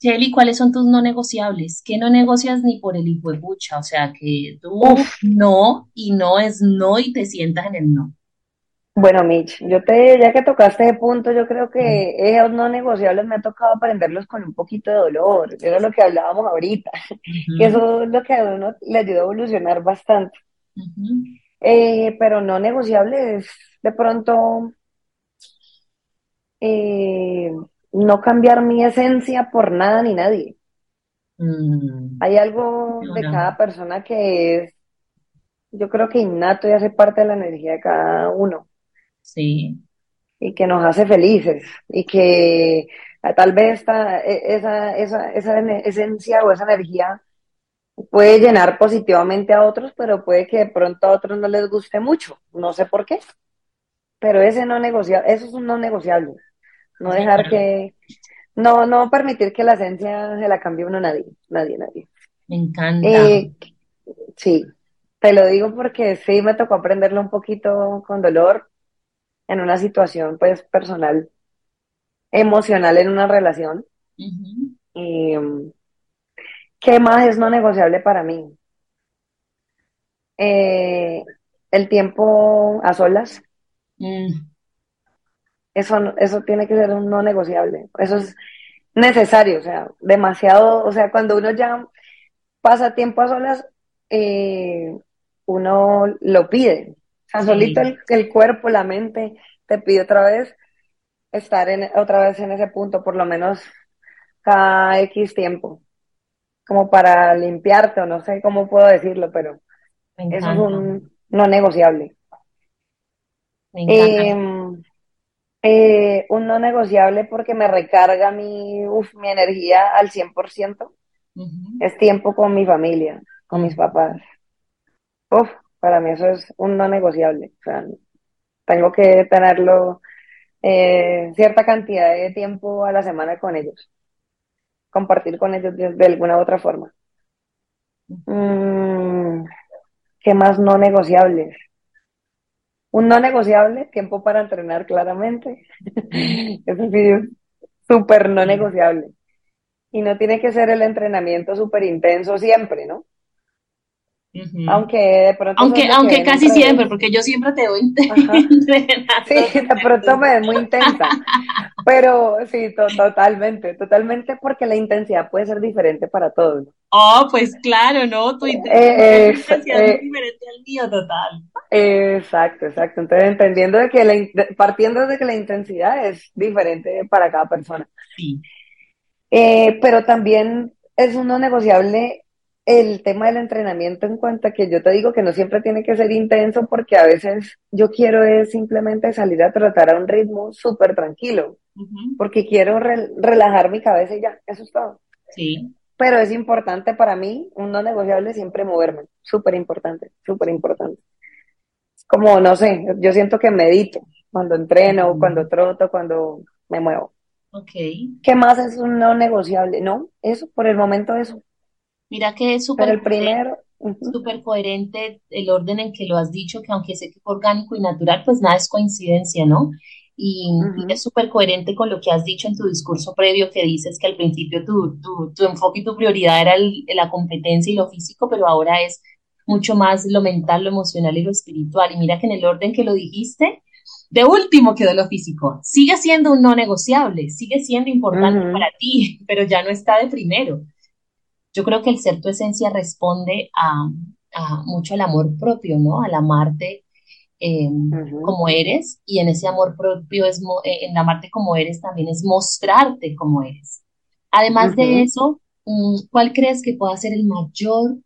Shelly, ¿cuáles son tus no negociables? ¿Qué no negocias ni por el hijo de pucha? O sea, que tú no y no es no y te sientas en el no. Bueno, Mitch, yo te, ya que tocaste ese punto, yo creo que esos no negociables me ha tocado aprenderlos con un poquito de dolor. Era lo que hablábamos ahorita, <laughs> que eso es lo que a uno le ayuda a evolucionar bastante. Eh, pero no negociables, de pronto, eh, no cambiar mi esencia por nada ni nadie. Mm. Hay algo de cada persona que es, yo creo que innato y hace parte de la energía de cada uno. Sí. Y que nos hace felices. Y que ah, tal vez esta, e, esa, esa, esa esencia o esa energía puede llenar positivamente a otros, pero puede que de pronto a otros no les guste mucho. No sé por qué. Pero ese no negociable, eso es un no negociable. No dejar que, no, no permitir que la esencia se la cambie uno nadie, nadie, nadie. Me encanta. Eh, sí, te lo digo porque sí me tocó aprenderlo un poquito con dolor en una situación pues personal, emocional en una relación. ¿Qué más es no negociable para mí? Eh, el tiempo a solas. Mm. Eso, eso tiene que ser un no negociable. Eso es necesario, o sea, demasiado, o sea, cuando uno ya pasa tiempo a solas, eh, uno lo pide. O sea, solito el, cuerpo, la mente te pide otra vez estar en, otra vez en ese punto, por lo menos cada X tiempo, como para limpiarte, o no sé cómo puedo decirlo, pero eso es un no negociable. Em, eh, un no negociable porque me recarga mi, mi energía al 100%. Es tiempo con mi familia, con mis papás. Uf, para mí eso es un no negociable. O sea, tengo que tenerlo eh, cierta cantidad de tiempo a la semana con ellos. Compartir con ellos de, alguna u otra forma. Mm, ¿Qué más no negociables? Un no negociable, tiempo para entrenar claramente. <laughs> Eso sí, súper no negociable. Y no tiene que ser el entrenamiento súper intenso siempre, ¿no? Aunque de pronto. Aunque, aunque casi siempre, porque yo siempre te doy <laughs> Sí, de pronto me es muy intensa. Pero sí, totalmente, totalmente, porque la intensidad puede ser diferente para todos. Oh, pues claro, ¿no? Tu eh, intensidad es, diferente al mío, total. Exacto, exacto. Entonces, entendiendo de que la, partiendo de que la intensidad es diferente para cada persona. Sí. Eh, pero también es uno negociable el tema del entrenamiento en cuanto a que yo te digo que no siempre tiene que ser intenso porque a veces yo quiero es simplemente salir a tratar a un ritmo súper tranquilo, porque quiero relajar mi cabeza y ya, eso es todo. Sí. Pero es importante para mí, un no negociable, siempre moverme, súper importante, súper importante. Como, no sé, yo siento que medito cuando entreno, cuando troto, cuando me muevo. Ok. ¿Qué más es un no negociable? No, eso, por el momento eso. Mira que es súper el primero, súper coherente el orden en que lo has dicho, que aunque sé que es orgánico y natural, pues nada es coincidencia, ¿no? Y, es súper coherente con lo que has dicho en tu discurso previo, que dices que al principio tu, tu, tu enfoque y tu prioridad era la competencia y lo físico, pero ahora es mucho más lo mental, lo emocional y lo espiritual. Y mira que en el orden que lo dijiste, de último quedó lo físico. Sigue siendo un no negociable, sigue siendo importante para ti, <laughs> pero ya no está de primero. Yo creo que el ser tu esencia responde a, mucho al amor propio, ¿no? Al amarte eh, como eres y en ese amor propio, es eh, en amarte como eres también es mostrarte como eres. Además de eso, mm, ¿cuál crees que pueda ser el mayor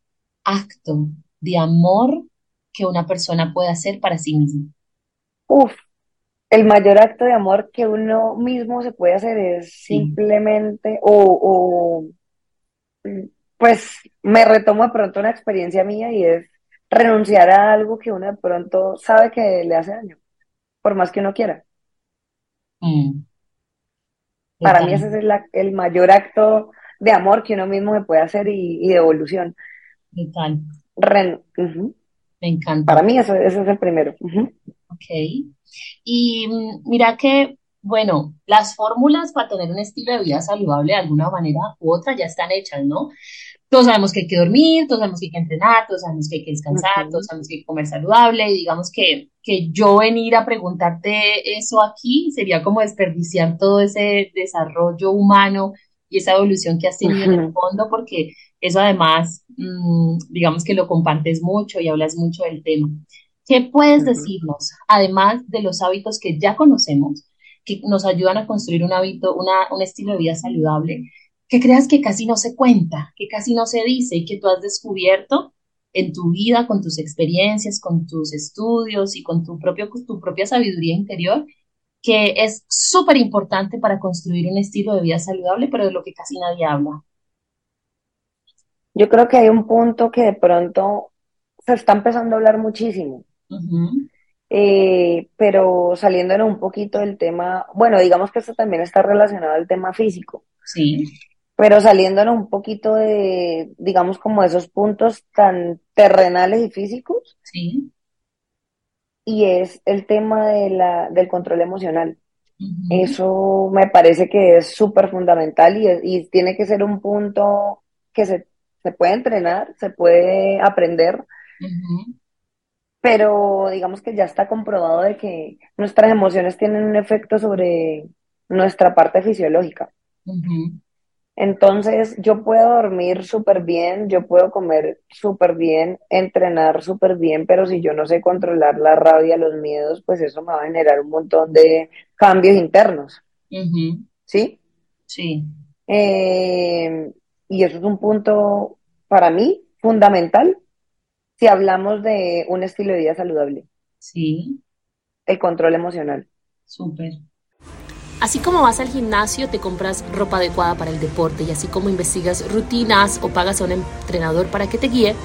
acto de amor que una persona puede hacer para sí misma? Uf, el mayor acto de amor que uno mismo se puede hacer es simplemente o, pues me retomo de pronto una experiencia mía y es renunciar a algo que uno de pronto sabe que le hace daño, por más que uno quiera. Mm. Para mí ese es el, mayor acto de amor que uno mismo se puede hacer y, de evolución. Me encanta. Para mí ese es el primero. Ok. Y mm, mira que, bueno, las fórmulas para tener un estilo de vida saludable de alguna manera u otra ya están hechas, ¿no? Todos sabemos que hay que dormir, todos sabemos que hay que entrenar, todos sabemos que hay que descansar, todos sabemos que hay que comer saludable y digamos que, que yo venir a preguntarte eso aquí sería como desperdiciar todo ese desarrollo humano y esa evolución que has tenido en el fondo porque eso además, mm, digamos que lo compartes mucho y hablas mucho del tema. ¿Qué puedes decirnos, además de los hábitos que ya conocemos, que nos ayudan a construir un hábito, una, un estilo de vida saludable? Que creas que casi no se cuenta, que casi no se dice y que tú has descubierto en tu vida, con tus experiencias, con tus estudios y con tu, propio, tu propia sabiduría interior, que es súper importante para construir un estilo de vida saludable, pero de lo que casi nadie habla. Yo creo que hay un punto que de pronto se está empezando a hablar muchísimo, eh, pero saliéndonos un poquito del tema, bueno, digamos que esto también está relacionado al tema físico. Sí pero saliéndonos un poquito de, digamos, como esos puntos tan terrenales y físicos. Sí. Y es el tema de la, del control emocional. Eso me parece que es súper fundamental y, y, tiene que ser un punto que se, se puede entrenar, se puede aprender, pero digamos que ya está comprobado de que nuestras emociones tienen un efecto sobre nuestra parte fisiológica. Entonces, yo puedo dormir súper bien, yo puedo comer súper bien, entrenar súper bien, pero si yo no sé controlar la rabia, los miedos, pues eso me va a generar un montón de cambios internos. ¿Sí? Sí. Eh, y eso es un punto para mí fundamental si hablamos de un estilo de vida saludable. Sí. El control emocional. Súper. Así como vas al gimnasio, te compras ropa adecuada para el deporte y así como investigas rutinas o pagas a un entrenador para que te guíe,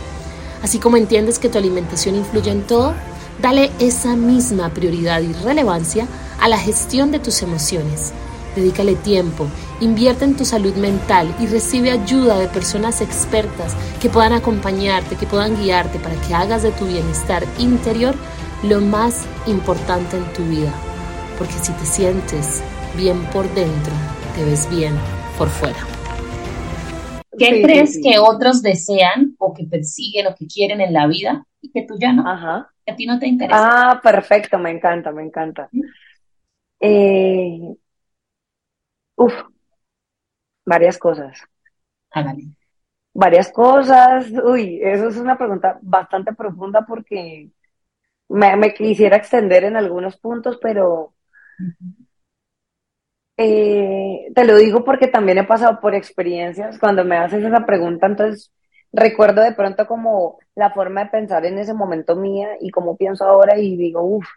así como entiendes que tu alimentación influye en todo, dale esa misma prioridad y relevancia a la gestión de tus emociones. Dedícale tiempo, invierte en tu salud mental y recibe ayuda de personas expertas que puedan acompañarte, que puedan guiarte para que hagas de tu bienestar interior lo más importante en tu vida. Porque si te sientes bien por dentro, te ves bien por fuera. ¿Qué crees que otros desean o que persiguen o que quieren en la vida y que tú ya no? Ajá. Que a ti no te interesa. Ah, perfecto, me encanta, me encanta. Eh, uf, varias cosas. Hágale. Varias cosas. Uy, eso es una pregunta bastante profunda porque me, me quisiera extender en algunos puntos, pero eh, te lo digo porque también he pasado por experiencias. Cuando me haces esa pregunta, entonces recuerdo de pronto como la forma de pensar en ese momento mía y cómo pienso ahora y digo, uff,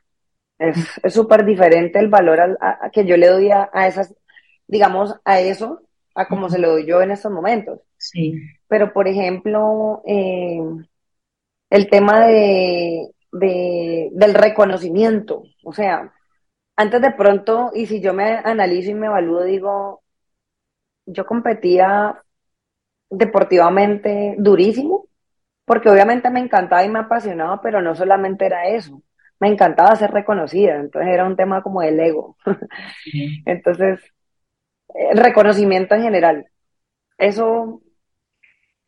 es súper diferente el valor a, que yo le doy a, esas, digamos, a eso, a como se lo doy yo en estos momentos. Sí. Pero, por ejemplo, eh, el tema de, de, del reconocimiento, o sea, antes de pronto, y si yo me analizo y me evalúo, digo, yo competía deportivamente durísimo, porque obviamente me encantaba y me apasionaba, pero no solamente era eso, me encantaba ser reconocida, entonces era un tema como del ego. <laughs> entonces, el reconocimiento en general, eso,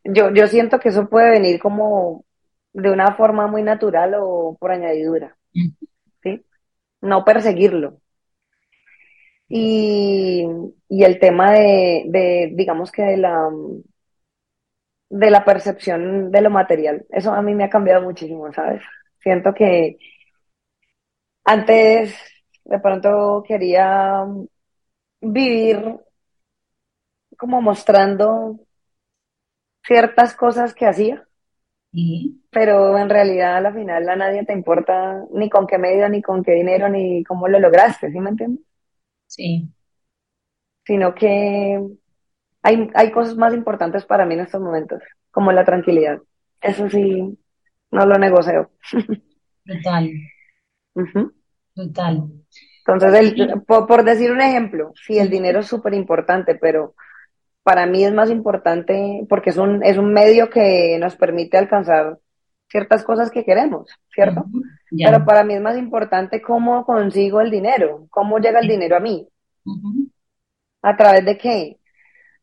yo, yo siento que eso puede venir como de una forma muy natural o por añadidura no perseguirlo. Y, el tema de, digamos que de la, de la percepción de lo material, eso a mí me ha cambiado muchísimo, ¿sabes? Siento que antes de pronto quería vivir como mostrando ciertas cosas que hacía pero en realidad a la final a nadie te importa ni con qué medio, ni con qué dinero, ni cómo lo lograste, ¿sí me entiendes? Sí. Sino que hay, hay cosas más importantes para mí en estos momentos, como la tranquilidad. Eso sí, no lo negocio. <laughs> Total. Total. Entonces, por, por, decir un ejemplo, sí, el dinero es súper importante, pero para mí es más importante porque es un, es un medio que nos permite alcanzar ciertas cosas que queremos, ¿cierto? Pero para mí es más importante cómo consigo el dinero, cómo llega el dinero a mí. ¿A través de qué?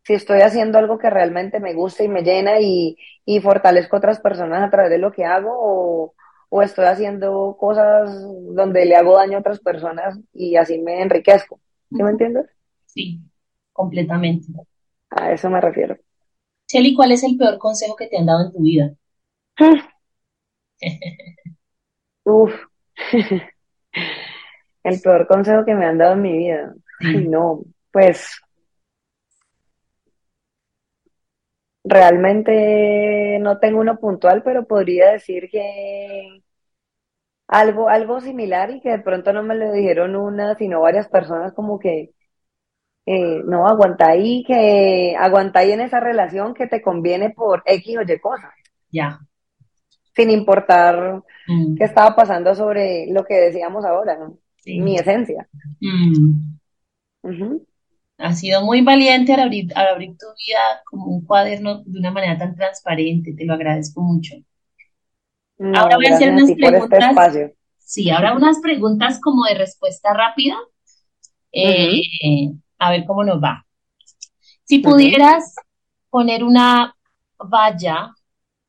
Si estoy haciendo algo que realmente me gusta y me llena y, y fortalezco a otras personas a través de lo que hago o, o estoy haciendo cosas donde le hago daño a otras personas y así me enriquezco. ¿Sí me entiendes? Sí, completamente. A eso me refiero. Shelly, ¿cuál es el peor consejo que te han dado en tu vida? <laughs> Uf. <laughs> el peor consejo que me han dado en mi vida. no, pues realmente no tengo uno puntual, pero podría decir que algo, algo similar y que de pronto no me lo dijeron una, sino varias personas como que eh, no, aguanta ahí, que aguanta ahí en esa relación que te conviene por X o Y cosas. Ya. Sin importar mm. qué estaba pasando sobre lo que decíamos ahora, ¿no? Mi esencia. Mm. Ha sido muy valiente al abrir, abrir tu vida como un cuaderno de una manera tan transparente, te lo agradezco mucho. ahora voy a hacer unas este preguntas. sí, ahora unas preguntas como de respuesta rápida. Eh, a ver cómo nos va. Si pudieras poner una valla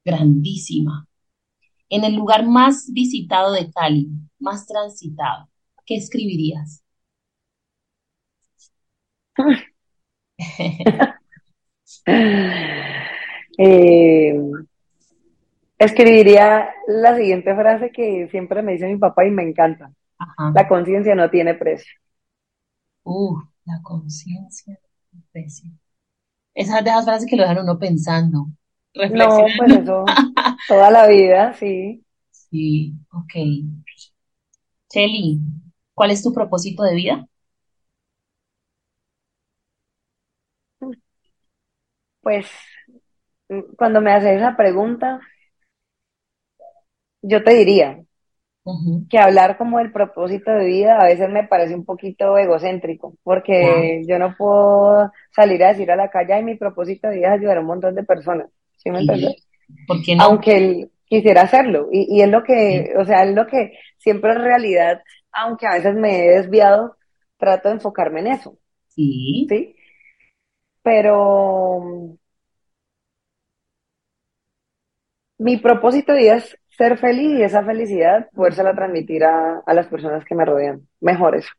grandísima en el lugar más visitado de Cali, más transitado, ¿qué escribirías? <laughs> Eh, escribiría la siguiente frase que siempre me dice mi papá y me encanta. Ajá. La conciencia no tiene precio. Uh, la conciencia. precio. Esas de esas frases que lo dejan uno pensando, No, pues eso, <laughs> toda la vida, sí. Sí, ok. Chelly, ¿cuál es tu propósito de vida? Pues mm, cuando me haces esa pregunta, yo te diría Que hablar como el propósito de vida a veces me parece un poquito egocéntrico, porque yo no puedo salir a decir a la calle, ay, mi propósito de vida es ayudar a un montón de personas, ¿sí me entiendes? sí. ¿Por qué no? Aunque él quisiera hacerlo, y, y es lo Sí, que, o sea, es lo que siempre en realidad, aunque a veces me he desviado, trato de enfocarme en eso, sí, ¿sí? Pero Mi propósito de vida es ser feliz y esa felicidad podérsela transmitir a, a las personas que me rodean. Mejor eso.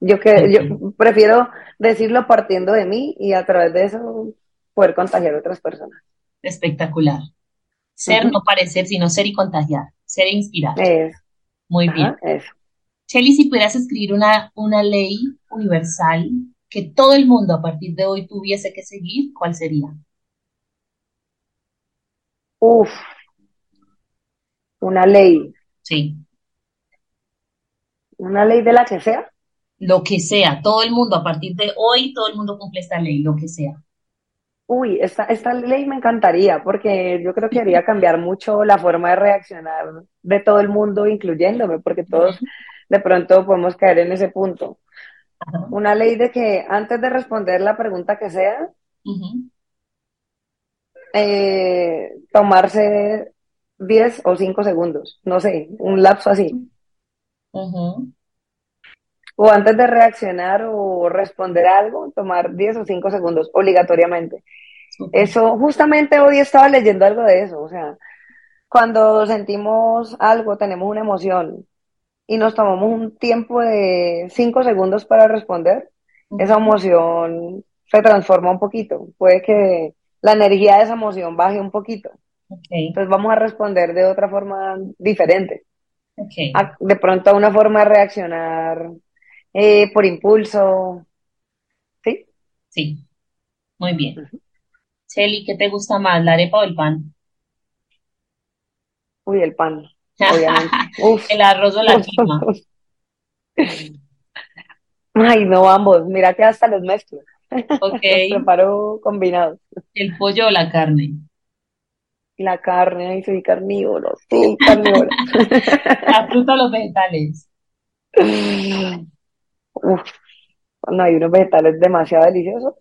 Yo que yo prefiero decirlo partiendo de mí y a través de eso poder contagiar a otras personas. espectacular. Ser, no parecer, sino ser y contagiar, ser e inspirar. Es, Muy bien. eso. Chelly, si pudieras escribir una, una ley universal que todo el mundo a partir de hoy tuviese que seguir, ¿cuál sería? Uf, una ley, Sí, una ley de la que sea. lo que sea, todo el mundo a partir de hoy, todo el mundo cumple esta ley, lo que sea. Uy, esta, esta ley me encantaría porque yo creo que haría cambiar mucho la forma de reaccionar de todo el mundo, incluyéndome, porque todos <laughs> de pronto podemos caer en ese punto. ajá, Una ley de que antes de responder la pregunta que sea, eh, tomarse 10 o 5 segundos, no sé, un lapso así. O antes de reaccionar o responder algo, tomar 10 o 5 segundos obligatoriamente. Eso, justamente hoy estaba leyendo algo de eso, o sea, cuando sentimos algo, tenemos una emoción y nos tomamos un tiempo de 5 segundos para responder, esa emoción se transforma un poquito. Puede que la energía de esa emoción baje un poquito. Entonces vamos a responder de otra forma diferente. A- de pronto a una forma de reaccionar eh, por impulso. ¿Sí? sí, muy bien. Chelly, ¿qué te gusta más, la arepa o el pan? Uy, el pan, <laughs> obviamente. Uf. El arroz o la <laughs> quinoa. Ay, no, ambos. Mira que hasta los mezclo. Ok, <laughs> Los preparo combinados. el pollo o la carne. La carne, ay, soy carnívoro, sí, carnívoro. <laughs> La fruta o los vegetales. Uf, no hay unos vegetales demasiado deliciosos.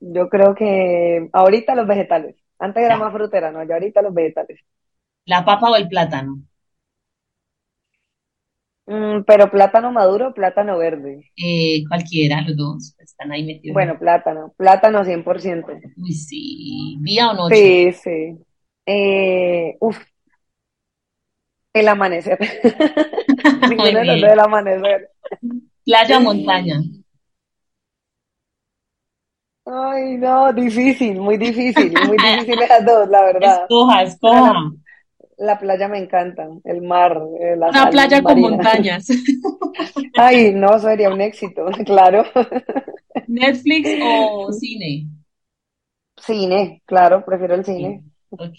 Yo creo que ahorita los vegetales. Antes era más frutera, no, ya ahorita los vegetales. La papa o el plátano. Mm, pero plátano maduro, plátano verde. Eh, cualquiera, los dos están ahí metidos. en- Bueno, plátano, plátano 100%. Uy, sí, día o noche. Sí, sí. Eh, uf, el amanecer. <laughs> <laughs> Ninguno de los amanecer. Playa o montaña. Ay, no, difícil, muy difícil, muy <laughs> difícil las dos, la verdad. Escoja, escoja. la, la playa me encanta, el mar, eh, la Una playa con montañas. Ay, no, sería un éxito, claro. Netflix o cine. Cine, claro, prefiero el cine. Ok.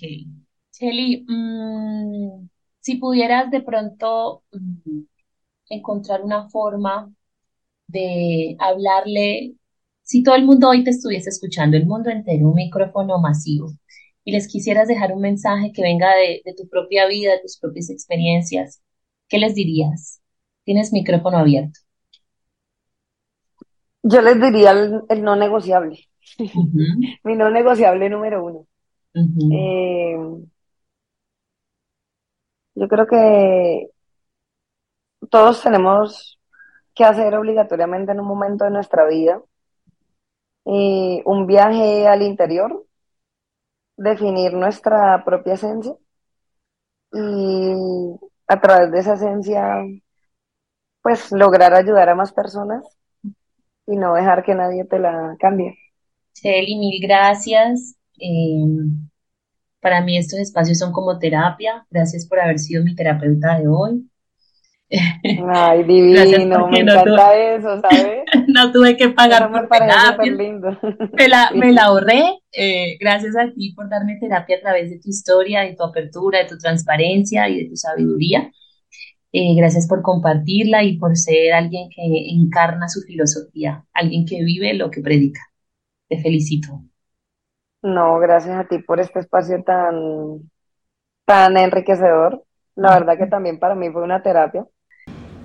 Shelly, mm, si pudieras de pronto mm, encontrar una forma de hablarle, si todo el mundo hoy te estuviese escuchando, el mundo entero, un micrófono masivo, y les quisieras dejar un mensaje que venga de, de tu propia vida, de tus propias experiencias, ¿qué les dirías? Tienes micrófono abierto. Yo les diría el, el no negociable, <laughs> mi no negociable número uno. Ujú, Eh, yo creo que todos tenemos que hacer obligatoriamente en un momento de nuestra vida eh, un viaje al interior, definir nuestra propia esencia y a través de esa esencia, pues lograr ayudar a más personas y no dejar que nadie te la cambie. Celi, mil gracias. Eh, para mí estos espacios son como terapia. Gracias por haber sido mi terapeuta de hoy. Ay, <laughs> divino, me encanta eso, ¿sabes? <laughs> no tuve que pagar por terapia. Lindo. Me, la, <laughs> me la ahorré. Eh, gracias a ti por darme terapia a través de tu historia, de tu apertura, de tu transparencia y de tu sabiduría. Eh, gracias por compartirla y por ser alguien que encarna su filosofía, alguien que vive lo que predica. Te felicito. No, gracias a ti por este espacio tan, tan enriquecedor. La verdad que también para mí fue una terapia.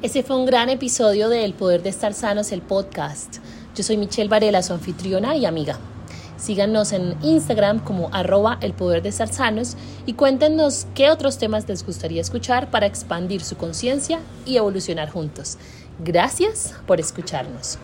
Ese fue un gran episodio de El Poder de Estar Sanos, el podcast. Yo soy Michelle Varela, su anfitriona y amiga. Síganos en Instagram como arroba el poder de estar sanos y cuéntenos qué otros temas les gustaría escuchar para expandir su conciencia y evolucionar juntos. Gracias por escucharnos.